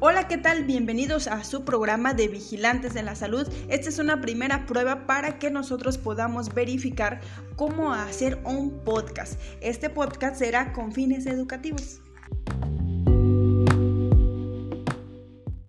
Hola, ¿qué tal? Bienvenidos a su programa de Vigilantes de la Salud. Esta es una primera prueba para que nosotros podamos verificar cómo hacer un podcast. Este podcast será con fines educativos.